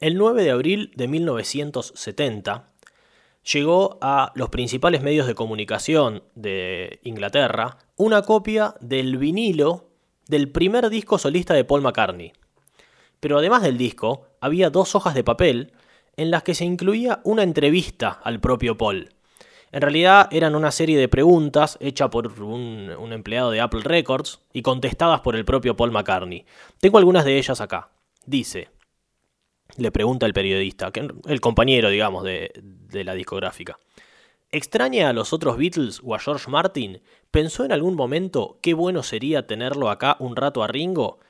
El 9 de abril de 1970 llegó a los principales medios de comunicación de Inglaterra una copia del vinilo del primer disco solista de Paul McCartney. Pero además del disco, había dos hojas de papel en las que se incluía una entrevista al propio Paul. En realidad eran una serie de preguntas hechas por un, un, empleado de Apple Records y contestadas por el propio Paul McCartney. Tengo algunas de ellas acá. Dice, le pregunta el periodista, el compañero, digamos, de, de la discográfica. ¿Extraña a los otros Beatles o a George Martin? ¿Pensó en algún momento qué bueno sería tenerlo acá un rato a Ringo?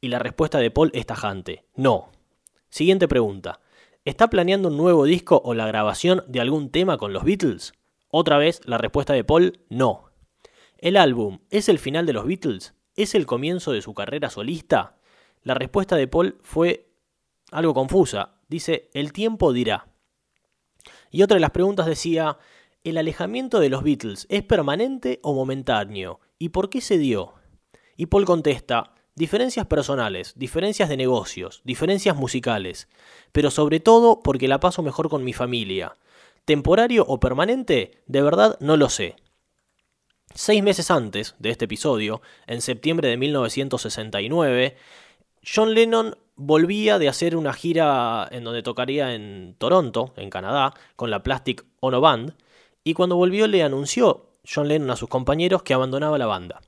Y la respuesta de Paul es tajante, no. Siguiente pregunta. ¿Está planeando un nuevo disco o la grabación de algún tema con los Beatles? Otra vez, la respuesta de Paul, no. ¿El álbum es el final de los Beatles? ¿Es el comienzo de su carrera solista? La respuesta de Paul fue algo confusa. Dice, el tiempo dirá. Y otra de las preguntas decía, ¿el alejamiento de los Beatles es permanente o momentáneo? ¿Y por qué se dio? Y Paul contesta, Diferencias personales, diferencias de negocios, diferencias musicales, pero sobre todo porque la paso mejor con mi familia. ¿Temporario o permanente? De verdad no lo sé. Seis meses antes de este episodio, en septiembre de 1969, John Lennon volvía de hacer una gira en donde tocaría en Toronto, en Canadá, con la Plastic Ono Band, y cuando volvió le anunció John Lennon a sus compañeros que abandonaba la banda.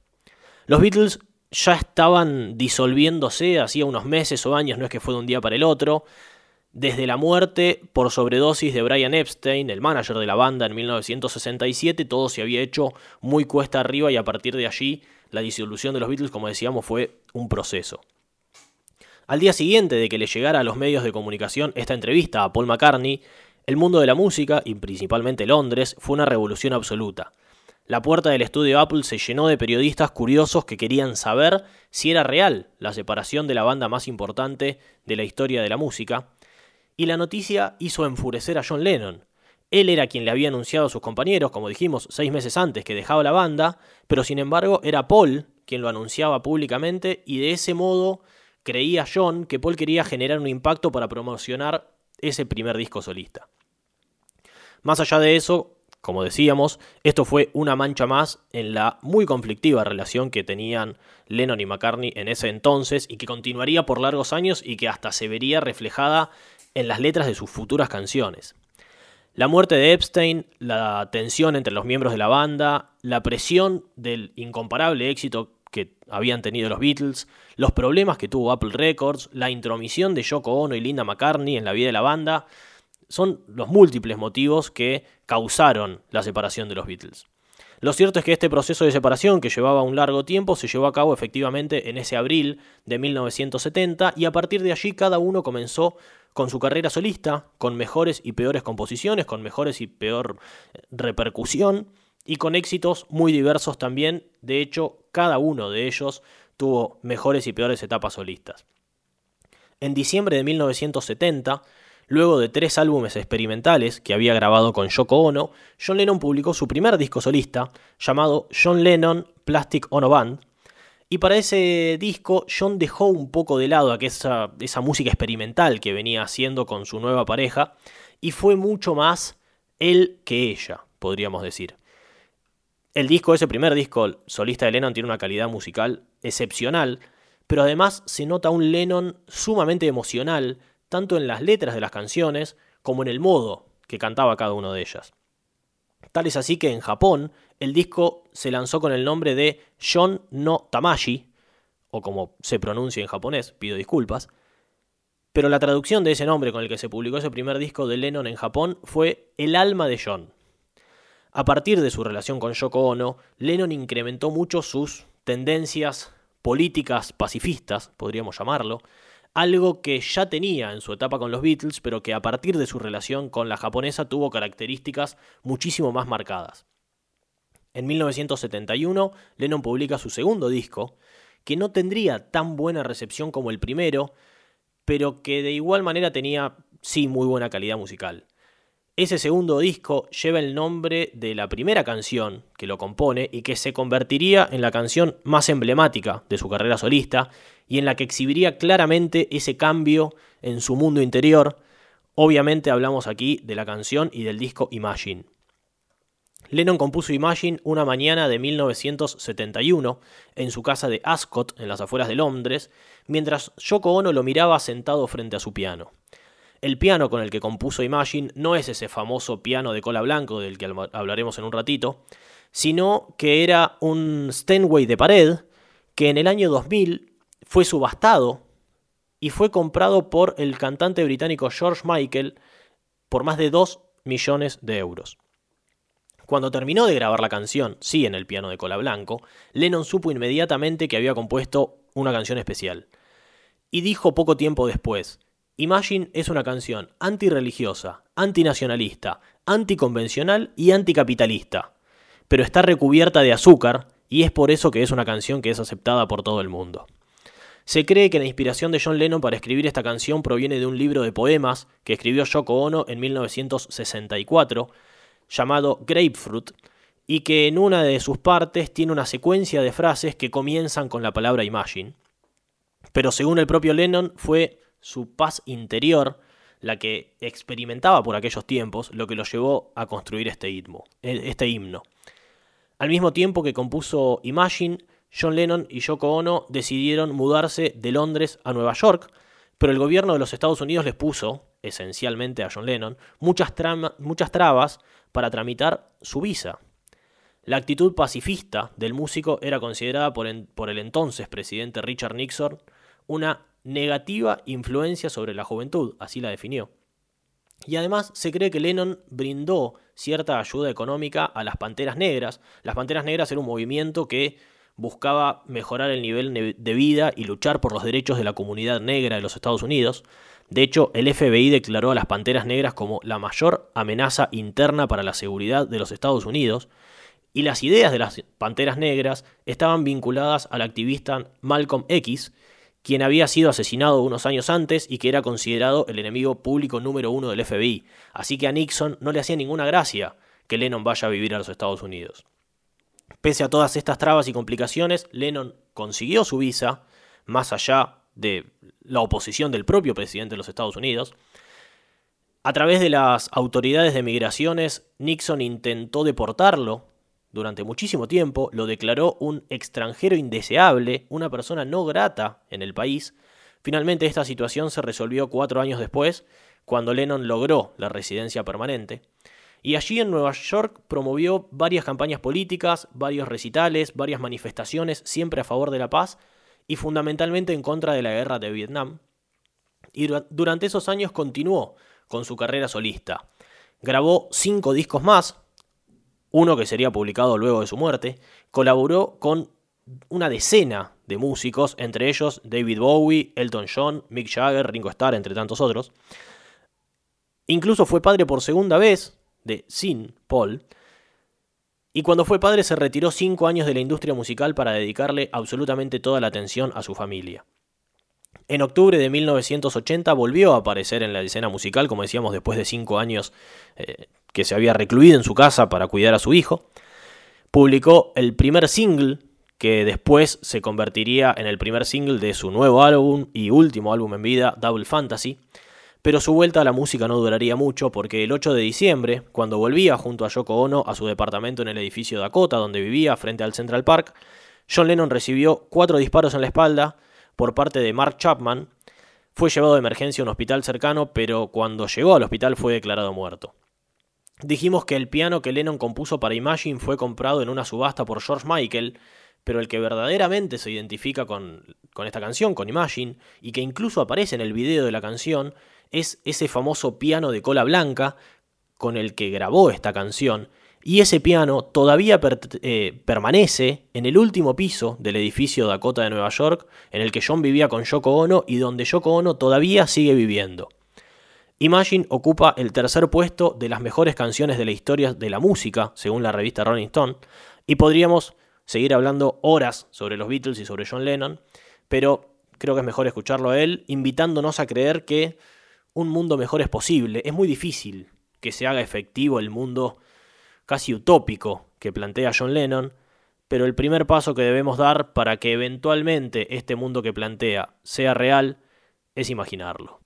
Los Beatles ya estaban disolviéndose hacía unos meses o años, no es que fue de un día para el otro. Desde la muerte por sobredosis de Brian Epstein, el manager de la banda en 1967, todo se había hecho muy cuesta arriba y a partir de allí la disolución de los Beatles, como decíamos, fue un proceso. Al día siguiente de que le llegara a los medios de comunicación esta entrevista a Paul McCartney, el mundo de la música, y principalmente Londres, fue una revolución absoluta. La puerta del estudio Apple se llenó de periodistas curiosos que querían saber si era real la separación de la banda más importante de la historia de la música, y la noticia hizo enfurecer a John Lennon. Él era quien le había anunciado a sus compañeros, como dijimos, seis meses antes que dejaba la banda, pero sin embargo era Paul quien lo anunciaba públicamente y de ese modo creía John que Paul quería generar un impacto para promocionar ese primer disco solista. Más allá de eso, como decíamos, esto fue una mancha más en la muy conflictiva relación que tenían Lennon y McCartney en ese entonces y que continuaría por largos años y que hasta se vería reflejada en las letras de sus futuras canciones. La muerte de Epstein, la tensión entre los miembros de la banda, la presión del incomparable éxito que habían tenido los Beatles, los problemas que tuvo Apple Records, la intromisión de Yoko Ono y Linda McCartney en la vida de la banda, son los múltiples motivos que causaron la separación de los Beatles. Lo cierto es que este proceso de separación, que llevaba un largo tiempo, se llevó a cabo efectivamente en ese abril de 1970 y a partir de allí cada uno comenzó con su carrera solista, con mejores y peores composiciones, con mejores y peor repercusión y con éxitos muy diversos también. De hecho, cada uno de ellos tuvo mejores y peores etapas solistas. En diciembre de 1970, Luego de tres álbumes experimentales que había grabado con Yoko Ono, John Lennon publicó su primer disco solista, llamado John Lennon Plastic Ono Band, y para ese disco John dejó un poco de lado esa, esa música experimental que venía haciendo con su nueva pareja, y fue mucho más él que ella, podríamos decir. El disco, ese primer disco solista de Lennon, tiene una calidad musical excepcional, pero además se nota un Lennon sumamente emocional, tanto en las letras de las canciones como en el modo que cantaba cada una de ellas. Tal es así que en Japón el disco se lanzó con el nombre de John no Tamashi, o como se pronuncia en japonés, pido disculpas, pero la traducción de ese nombre con el que se publicó ese primer disco de Lennon en Japón fue El alma de John. A partir de su relación con Yoko Ono, Lennon incrementó mucho sus tendencias políticas pacifistas, podríamos llamarlo, algo que ya tenía en su etapa con los Beatles, pero que a partir de su relación con la japonesa tuvo características muchísimo más marcadas. En 1971, Lennon publica su segundo disco, que no tendría tan buena recepción como el primero, pero que de igual manera tenía sí muy buena calidad musical. Ese segundo disco lleva el nombre de la primera canción que lo compone y que se convertiría en la canción más emblemática de su carrera solista y en la que exhibiría claramente ese cambio en su mundo interior. Obviamente hablamos aquí de la canción y del disco Imagine. Lennon compuso Imagine una mañana de 1971 en su casa de Ascot, en las afueras de Londres, mientras Yoko Ono lo miraba sentado frente a su piano. El piano con el que compuso Imagine no es ese famoso piano de cola blanco del que hablaremos en un ratito, sino que era un Steinway de pared que en el año 2000 fue subastado y fue comprado por el cantante británico George Michael por más de 2 millones de euros. Cuando terminó de grabar la canción, sí en el piano de cola blanco, Lennon supo inmediatamente que había compuesto una canción especial. Y dijo poco tiempo después, Imagine es una canción antirreligiosa, antinacionalista, anticonvencional y anticapitalista, pero está recubierta de azúcar y es por eso que es una canción que es aceptada por todo el mundo. Se cree que la inspiración de John Lennon para escribir esta canción proviene de un libro de poemas que escribió Yoko Ono en 1964, llamado Grapefruit, y que en una de sus partes tiene una secuencia de frases que comienzan con la palabra Imagine. Pero según el propio Lennon fue su paz interior, la que experimentaba por aquellos tiempos, lo que lo llevó a construir este, himno, este himno. Al mismo tiempo que compuso Imagine, John Lennon y Yoko Ono decidieron mudarse de Londres a Nueva York, pero el gobierno de los Estados Unidos les puso, esencialmente a John Lennon, muchas, muchas trabas para tramitar su visa. La actitud pacifista del músico era considerada por el entonces presidente Richard Nixon una negativa influencia sobre la juventud, así la definió. Y además se cree que Lennon brindó cierta ayuda económica a las Panteras Negras. Las Panteras Negras era un movimiento que buscaba mejorar el nivel de vida y luchar por los derechos de la comunidad negra de los Estados Unidos. De hecho, el FBI declaró a las Panteras Negras como la mayor amenaza interna para la seguridad de los Estados Unidos, y las ideas de las Panteras Negras estaban vinculadas al activista Malcolm X, quien había sido asesinado unos años antes y que era considerado el enemigo público número uno del FBI. Así que a Nixon no le hacía ninguna gracia que Lennon vaya a vivir a los Estados Unidos. Pese a todas estas trabas y complicaciones, Lennon consiguió su visa, más allá de la oposición del propio presidente de los Estados Unidos. A través de las autoridades de migraciones, Nixon intentó deportarlo durante muchísimo tiempo, lo declaró un extranjero indeseable, una persona no grata en el país. Finalmente esta situación se resolvió cuatro años después, cuando Lennon logró la residencia permanente. Y allí en Nueva York promovió varias campañas políticas, varios recitales, varias manifestaciones, siempre a favor de la paz y fundamentalmente en contra de la guerra de Vietnam. Y durante esos años continuó con su carrera solista. Grabó cinco discos más, uno que sería publicado luego de su muerte, colaboró con una decena de músicos, entre ellos David Bowie, Elton John, Mick Jagger, Ringo Starr, entre tantos otros. Incluso fue padre por segunda vez de Sin Paul. Y cuando fue padre se retiró cinco años de la industria musical para dedicarle absolutamente toda la atención a su familia. En octubre de 1980 volvió a aparecer en la escena musical, como decíamos, después de cinco años eh, que se había recluido en su casa para cuidar a su hijo. Publicó el primer single, que después se convertiría en el primer single de su nuevo álbum y último álbum en vida, Double Fantasy. Pero su vuelta a la música no duraría mucho porque el 8 de diciembre, cuando volvía junto a Yoko Ono a su departamento en el edificio Dakota donde vivía frente al Central Park, John Lennon recibió cuatro disparos en la espalda por parte de Mark Chapman, fue llevado de emergencia a un hospital cercano, pero cuando llegó al hospital fue declarado muerto. Dijimos que el piano que Lennon compuso para Imagine fue comprado en una subasta por George Michael, pero el que verdaderamente se identifica con, con, esta canción, con Imagine, y que incluso aparece en el video de la canción, es ese famoso piano de cola blanca con el que grabó esta canción, y ese piano todavía eh, permanece en el último piso del edificio Dakota de Nueva York, en el que John vivía con Yoko Ono y donde Yoko Ono todavía sigue viviendo. Imagine ocupa el tercer puesto de las mejores canciones de la historia de la música, según la revista Rolling Stone, y podríamos seguir hablando horas sobre los Beatles y sobre John Lennon, pero creo que es mejor escucharlo a él, invitándonos a creer que un mundo mejor es posible. Es muy difícil que se haga efectivo el mundo casi utópico que plantea John Lennon, pero el primer paso que debemos dar para que eventualmente este mundo que plantea sea real es imaginarlo.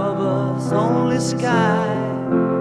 above us, only sky.